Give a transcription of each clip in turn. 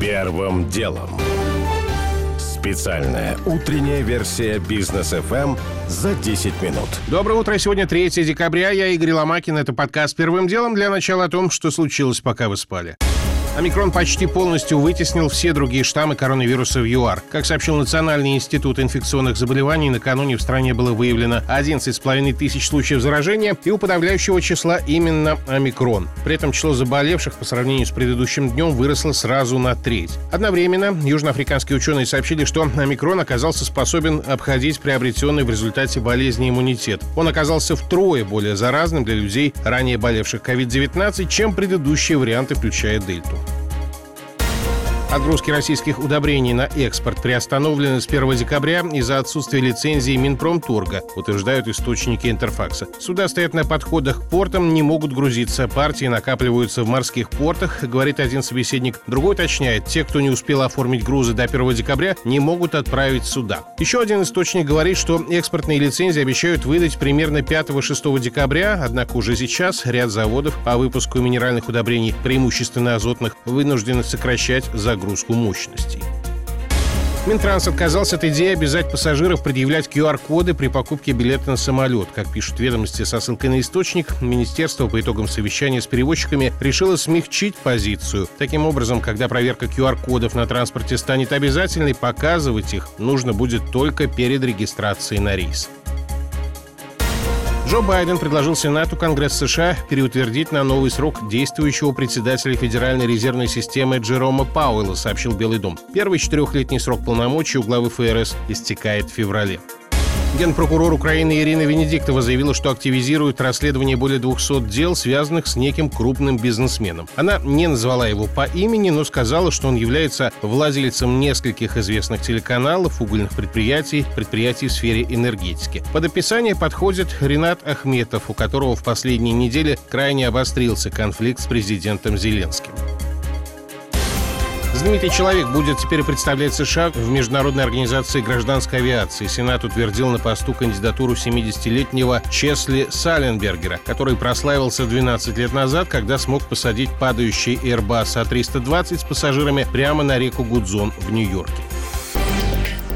Первым делом. Специальная утренняя версия бизнес FM за 10 минут. Доброе утро. Сегодня 3 декабря. Я Игорь Ломакин. Это подкаст «Первым делом». Для начала о том, что случилось, пока вы спали. Омикрон почти полностью вытеснил все другие штаммы коронавируса в ЮАР. Как сообщил Национальный институт инфекционных заболеваний, накануне в стране было выявлено 11,5 тысяч случаев заражения, и у подавляющего числа именно омикрон. При этом число заболевших по сравнению с предыдущим днем выросло сразу на треть. Одновременно южноафриканские ученые сообщили, что омикрон оказался способен обходить приобретенный в результате болезни иммунитет. Он оказался втрое более заразным для людей, ранее болевших COVID-19, чем предыдущие варианты, включая дельту. Отгрузки российских удобрений на экспорт приостановлены с 1 декабря из-за отсутствия лицензии Минпромторга, утверждают источники Интерфакса. Суда стоят на подходах к портам, не могут грузиться. Партии накапливаются в морских портах, говорит один собеседник. Другой уточняет, те, кто не успел оформить грузы до 1 декабря, не могут отправить суда. Еще один источник говорит, что экспортные лицензии обещают выдать примерно 5-6 декабря, однако уже сейчас ряд заводов по выпуску минеральных удобрений, преимущественно азотных, вынуждены сокращать за загрузку мощностей. Минтранс отказался от идеи обязать пассажиров предъявлять QR-коды при покупке билета на самолет. Как пишут ведомости со ссылкой на источник, министерство по итогам совещания с перевозчиками решило смягчить позицию. Таким образом, когда проверка QR-кодов на транспорте станет обязательной, показывать их нужно будет только перед регистрацией на рейс. Джо Байден предложил Сенату Конгресс США переутвердить на новый срок действующего председателя Федеральной резервной системы Джерома Пауэлла, сообщил Белый дом. Первый четырехлетний срок полномочий у главы ФРС истекает в феврале. Генпрокурор Украины Ирина Венедиктова заявила, что активизирует расследование более 200 дел, связанных с неким крупным бизнесменом. Она не назвала его по имени, но сказала, что он является владельцем нескольких известных телеканалов, угольных предприятий, предприятий в сфере энергетики. Под описание подходит Ренат Ахметов, у которого в последние недели крайне обострился конфликт с президентом Зеленским. Знаменитый человек будет теперь представлять США в Международной организации гражданской авиации. Сенат утвердил на посту кандидатуру 70-летнего Чесли Саленбергера, который прославился 12 лет назад, когда смог посадить падающий Airbus A320 с пассажирами прямо на реку Гудзон в Нью-Йорке.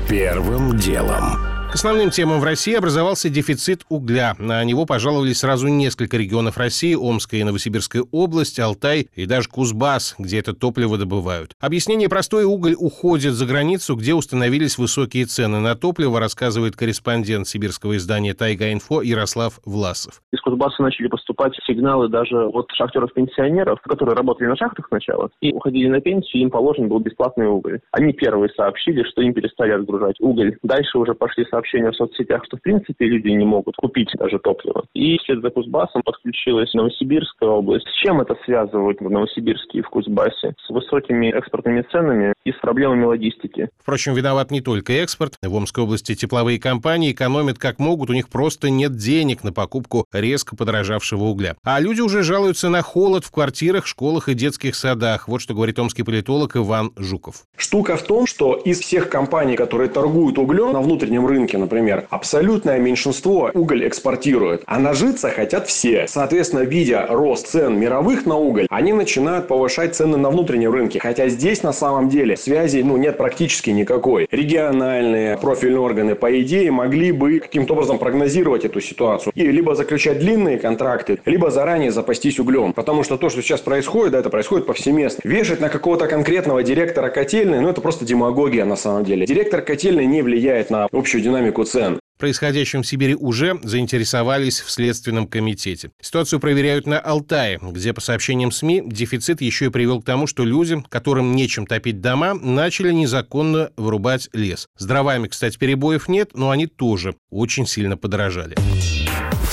Первым делом. К основным темам в России образовался дефицит угля. На него пожаловались сразу несколько регионов России, Омская и Новосибирская область, Алтай и даже Кузбасс, где это топливо добывают. Объяснение простое, уголь уходит за границу, где установились высокие цены на топливо, рассказывает корреспондент сибирского издания «Тайга-инфо» Ярослав Власов. Из Кузбасса начали поступать сигналы даже от шахтеров-пенсионеров, которые работали на шахтах сначала и уходили на пенсию, им положен был бесплатный уголь. Они первые сообщили, что им перестали отгружать уголь. Дальше уже пошли сообщения сообщения в соцсетях, что в принципе люди не могут купить даже топливо. И вслед за Кузбассом подключилась Новосибирская область. С чем это связывают в Новосибирске и в Кузбассе? С высокими экспортными ценами и с проблемами логистики. Впрочем, виноват не только экспорт. В Омской области тепловые компании экономят как могут, у них просто нет денег на покупку резко подорожавшего угля. А люди уже жалуются на холод в квартирах, школах и детских садах. Вот что говорит омский политолог Иван Жуков. Штука в том, что из всех компаний, которые торгуют углем на внутреннем рынке, рынке, например, абсолютное меньшинство уголь экспортирует, а нажиться хотят все. Соответственно, видя рост цен мировых на уголь, они начинают повышать цены на внутреннем рынке. Хотя здесь на самом деле связи ну, нет практически никакой. Региональные профильные органы, по идее, могли бы каким-то образом прогнозировать эту ситуацию. И либо заключать длинные контракты, либо заранее запастись углем. Потому что то, что сейчас происходит, да, это происходит повсеместно. Вешать на какого-то конкретного директора котельной, ну это просто демагогия на самом деле. Директор котельной не влияет на общую динамику динамику цен. Происходящим в Сибири уже заинтересовались в Следственном комитете. Ситуацию проверяют на Алтае, где, по сообщениям СМИ, дефицит еще и привел к тому, что люди, которым нечем топить дома, начали незаконно вырубать лес. С дровами, кстати, перебоев нет, но они тоже очень сильно подорожали.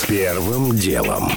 Первым делом.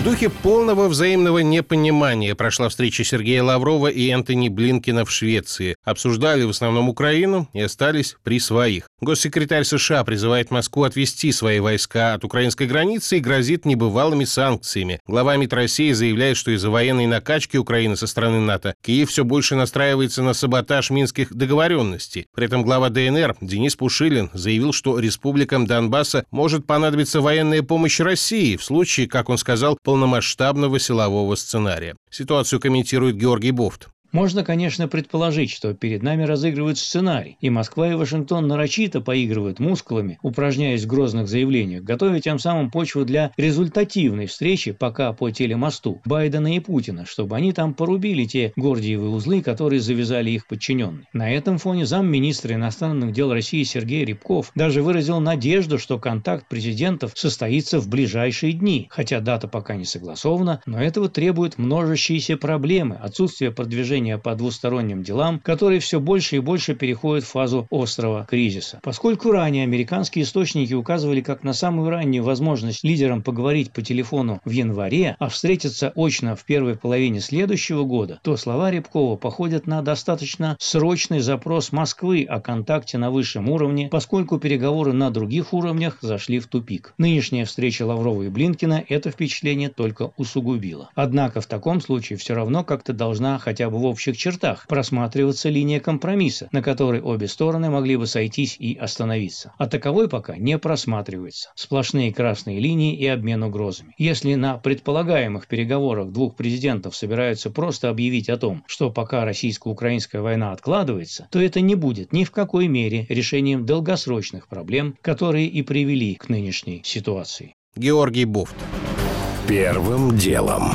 В духе полного взаимного непонимания прошла встреча Сергея Лаврова и Энтони Блинкина в Швеции. Обсуждали в основном Украину и остались при своих. Госсекретарь США призывает Москву отвести свои войска от украинской границы и грозит небывалыми санкциями. Глава МИД России заявляет, что из-за военной накачки Украины со стороны НАТО Киев все больше настраивается на саботаж минских договоренностей. При этом глава ДНР Денис Пушилин заявил, что республикам Донбасса может понадобиться военная помощь России в случае, как он сказал, полномасштабного силового сценария. Ситуацию комментирует Георгий Бофт. Можно, конечно, предположить, что перед нами разыгрывают сценарий, и Москва и Вашингтон нарочито поигрывают мускулами, упражняясь в грозных заявлениях, готовя тем самым почву для результативной встречи пока по телемосту Байдена и Путина, чтобы они там порубили те гордиевые узлы, которые завязали их подчиненные. На этом фоне замминистра иностранных дел России Сергей Рябков даже выразил надежду, что контакт президентов состоится в ближайшие дни, хотя дата пока не согласована, но этого требует множащиеся проблемы, отсутствие продвижения по двусторонним делам, которые все больше и больше переходят в фазу острого кризиса. Поскольку ранее американские источники указывали как на самую раннюю возможность лидерам поговорить по телефону в январе, а встретиться очно в первой половине следующего года, то слова Рябкова походят на достаточно срочный запрос Москвы о контакте на высшем уровне, поскольку переговоры на других уровнях зашли в тупик. Нынешняя встреча Лаврова и Блинкина это впечатление только усугубила. Однако в таком случае все равно как-то должна хотя бы в общих чертах просматриваться линия компромисса, на которой обе стороны могли бы сойтись и остановиться. А таковой пока не просматривается. Сплошные красные линии и обмен угрозами. Если на предполагаемых переговорах двух президентов собираются просто объявить о том, что пока российско-украинская война откладывается, то это не будет ни в какой мере решением долгосрочных проблем, которые и привели к нынешней ситуации. Георгий Буфт. Первым делом.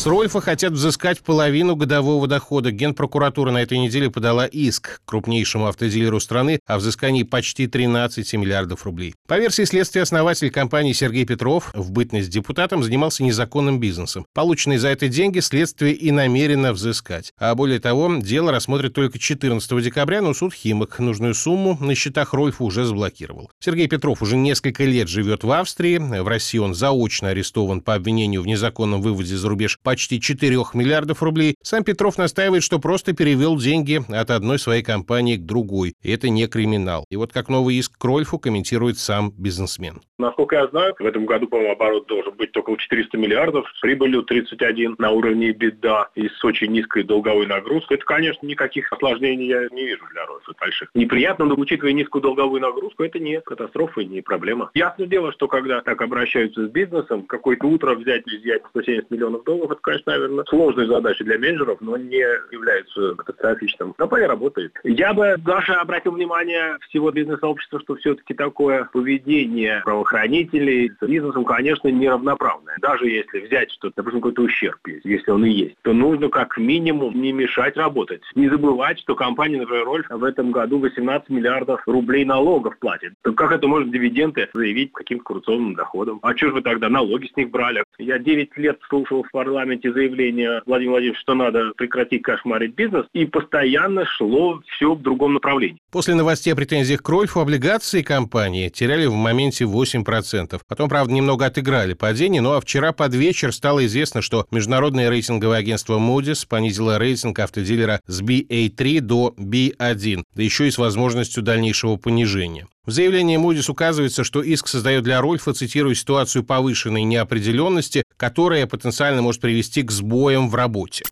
С Рольфа хотят взыскать половину годового дохода. Генпрокуратура на этой неделе подала иск крупнейшему автодилеру страны о взыскании почти 13 миллиардов рублей. По версии следствия, основатель компании Сергей Петров в бытность депутатом занимался незаконным бизнесом. Полученные за это деньги следствие и намерено взыскать. А более того, дело рассмотрят только 14 декабря, но суд Химок нужную сумму на счетах Рольфа уже заблокировал. Сергей Петров уже несколько лет живет в Австрии. В России он заочно арестован по обвинению в незаконном выводе за рубеж почти 4 миллиардов рублей, сам Петров настаивает, что просто перевел деньги от одной своей компании к другой. И это не криминал. И вот как новый иск к Рольфу комментирует сам бизнесмен. Насколько я знаю, в этом году, по-моему, оборот должен быть около 400 миллиардов, с прибылью 31 на уровне беда и с очень низкой долговой нагрузкой. Это, конечно, никаких осложнений я не вижу для Рольфа больших. Неприятно, но учитывая низкую долговую нагрузку, это не катастрофа и не проблема. Ясное дело, что когда так обращаются с бизнесом, какое-то утро взять взять 170 миллионов долларов, это, конечно, наверное, сложной задачей для менеджеров, но не является катастрофичным. Компания работает. Я бы даже обратил внимание всего бизнес-сообщества, что все-таки такое поведение правоохранителей с бизнесом, конечно, неравноправное. Даже если взять что-то, допустим, какой-то ущерб есть, если он и есть, то нужно как минимум не мешать работать. Не забывать, что компания, например, Рольф в этом году 18 миллиардов рублей налогов платит. То как это может дивиденды заявить каким-то коррупционным доходом? А что же вы тогда налоги с них брали? Я 9 лет слушал в парламенте парламенте заявление Владимира Владимировича, что надо прекратить кошмарить бизнес, и постоянно шло все в другом направлении. После новостей о претензиях к Рольфу облигации компании теряли в моменте 8%. Потом, правда, немного отыграли падение, ну а вчера под вечер стало известно, что международное рейтинговое агентство Moody's понизило рейтинг автодилера с BA3 до B1, да еще и с возможностью дальнейшего понижения. В заявлении Moody's указывается, что иск создает для Рольфа, цитирую, ситуацию повышенной неопределенности, которая потенциально может привести к сбоям в работе.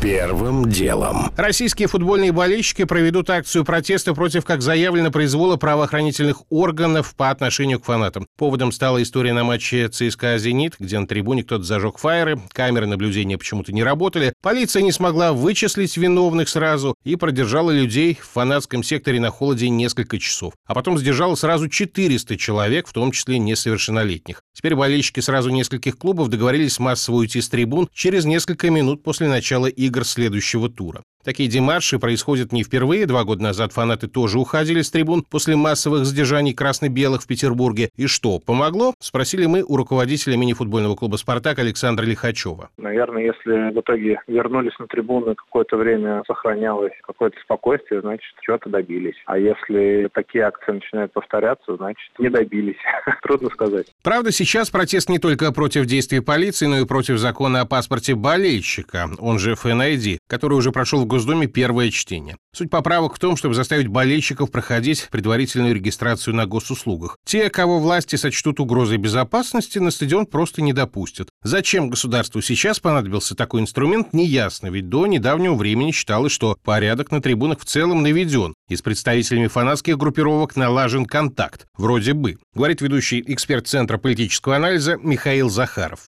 Первым делом. Российские футбольные болельщики проведут акцию протеста против, как заявлено, произвола правоохранительных органов по отношению к фанатам. Поводом стала история на матче ЦСКА «Зенит», где на трибуне кто-то зажег фаеры, камеры наблюдения почему-то не работали, полиция не смогла вычислить виновных сразу и продержала людей в фанатском секторе на холоде несколько часов. А потом сдержала сразу 400 человек, в том числе несовершеннолетних. Теперь болельщики сразу нескольких клубов договорились массово уйти с трибун через несколько минут после начала игр игр следующего тура. Такие демарши происходят не впервые. Два года назад фанаты тоже уходили с трибун после массовых задержаний красно-белых в Петербурге. И что, помогло? Спросили мы у руководителя мини-футбольного клуба «Спартак» Александра Лихачева. Наверное, если в итоге вернулись на трибуны, какое-то время сохранялось какое-то спокойствие, значит, чего-то добились. А если такие акции начинают повторяться, значит, не добились. Трудно сказать. Правда, сейчас протест не только против действий полиции, но и против закона о паспорте болельщика, он же ФНИД, который уже прошел в Госдуме первое чтение. Суть поправок в том, чтобы заставить болельщиков проходить предварительную регистрацию на госуслугах. Те, кого власти сочтут угрозой безопасности, на стадион просто не допустят. Зачем государству сейчас понадобился такой инструмент, неясно, ведь до недавнего времени считалось, что порядок на трибунах в целом наведен, и с представителями фанатских группировок налажен контакт, вроде бы, говорит ведущий эксперт Центра политического анализа Михаил Захаров.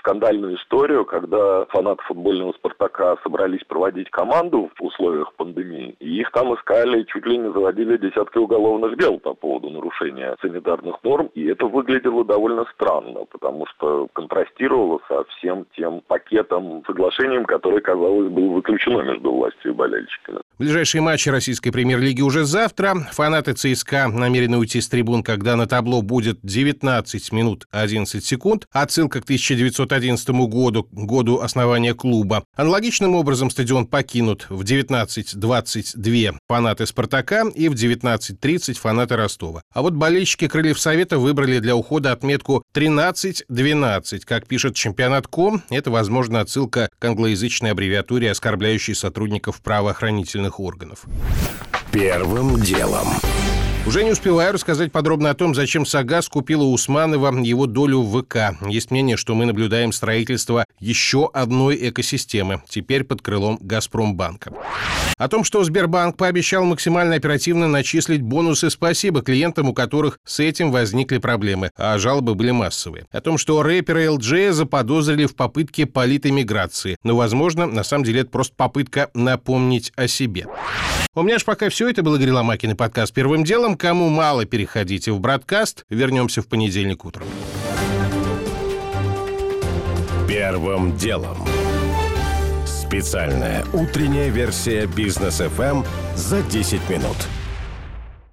Скандальную историю, когда фанаты футбольного «Спартака» собрались проводить команду в условиях пандемии, и их там искали, чуть ли не заводили десятки уголовных дел по поводу нарушения санитарных норм, и это выглядело довольно странно, потому что контрастировало со всем тем пакетом, соглашением, которое, казалось, было выключено между властью и болельщиками. Ближайшие матчи российской премьер-лиги уже завтра. Фанаты ЦСКА намерены уйти с трибун, когда на табло будет 19 минут 11 секунд. Отсылка к 1911 году, году основания клуба. Аналогичным образом стадион покинут в 19.22 фанаты «Спартака» и в 19.30 фанаты Ростова. А вот болельщики Крыльев Совета выбрали для ухода отметку 13-12. Как пишет чемпионат Ком, это, возможно, отсылка к англоязычной аббревиатуре, оскорбляющей сотрудников правоохранительных органов. Первым делом. Уже не успеваю рассказать подробно о том, зачем Сагаз купила Усманова его долю в ВК. Есть мнение, что мы наблюдаем строительство еще одной экосистемы, теперь под крылом «Газпромбанка». О том, что Сбербанк пообещал максимально оперативно начислить бонусы «Спасибо» клиентам, у которых с этим возникли проблемы, а жалобы были массовые. О том, что рэпера LG заподозрили в попытке политэмиграции. Но, возможно, на самом деле это просто попытка напомнить о себе. У меня же пока все. Это был Игорь Ломакин и подкаст «Первым делом». Кому мало, переходите в Браткаст. Вернемся в понедельник утром. Первым делом. Специальная утренняя версия бизнес FM за 10 минут.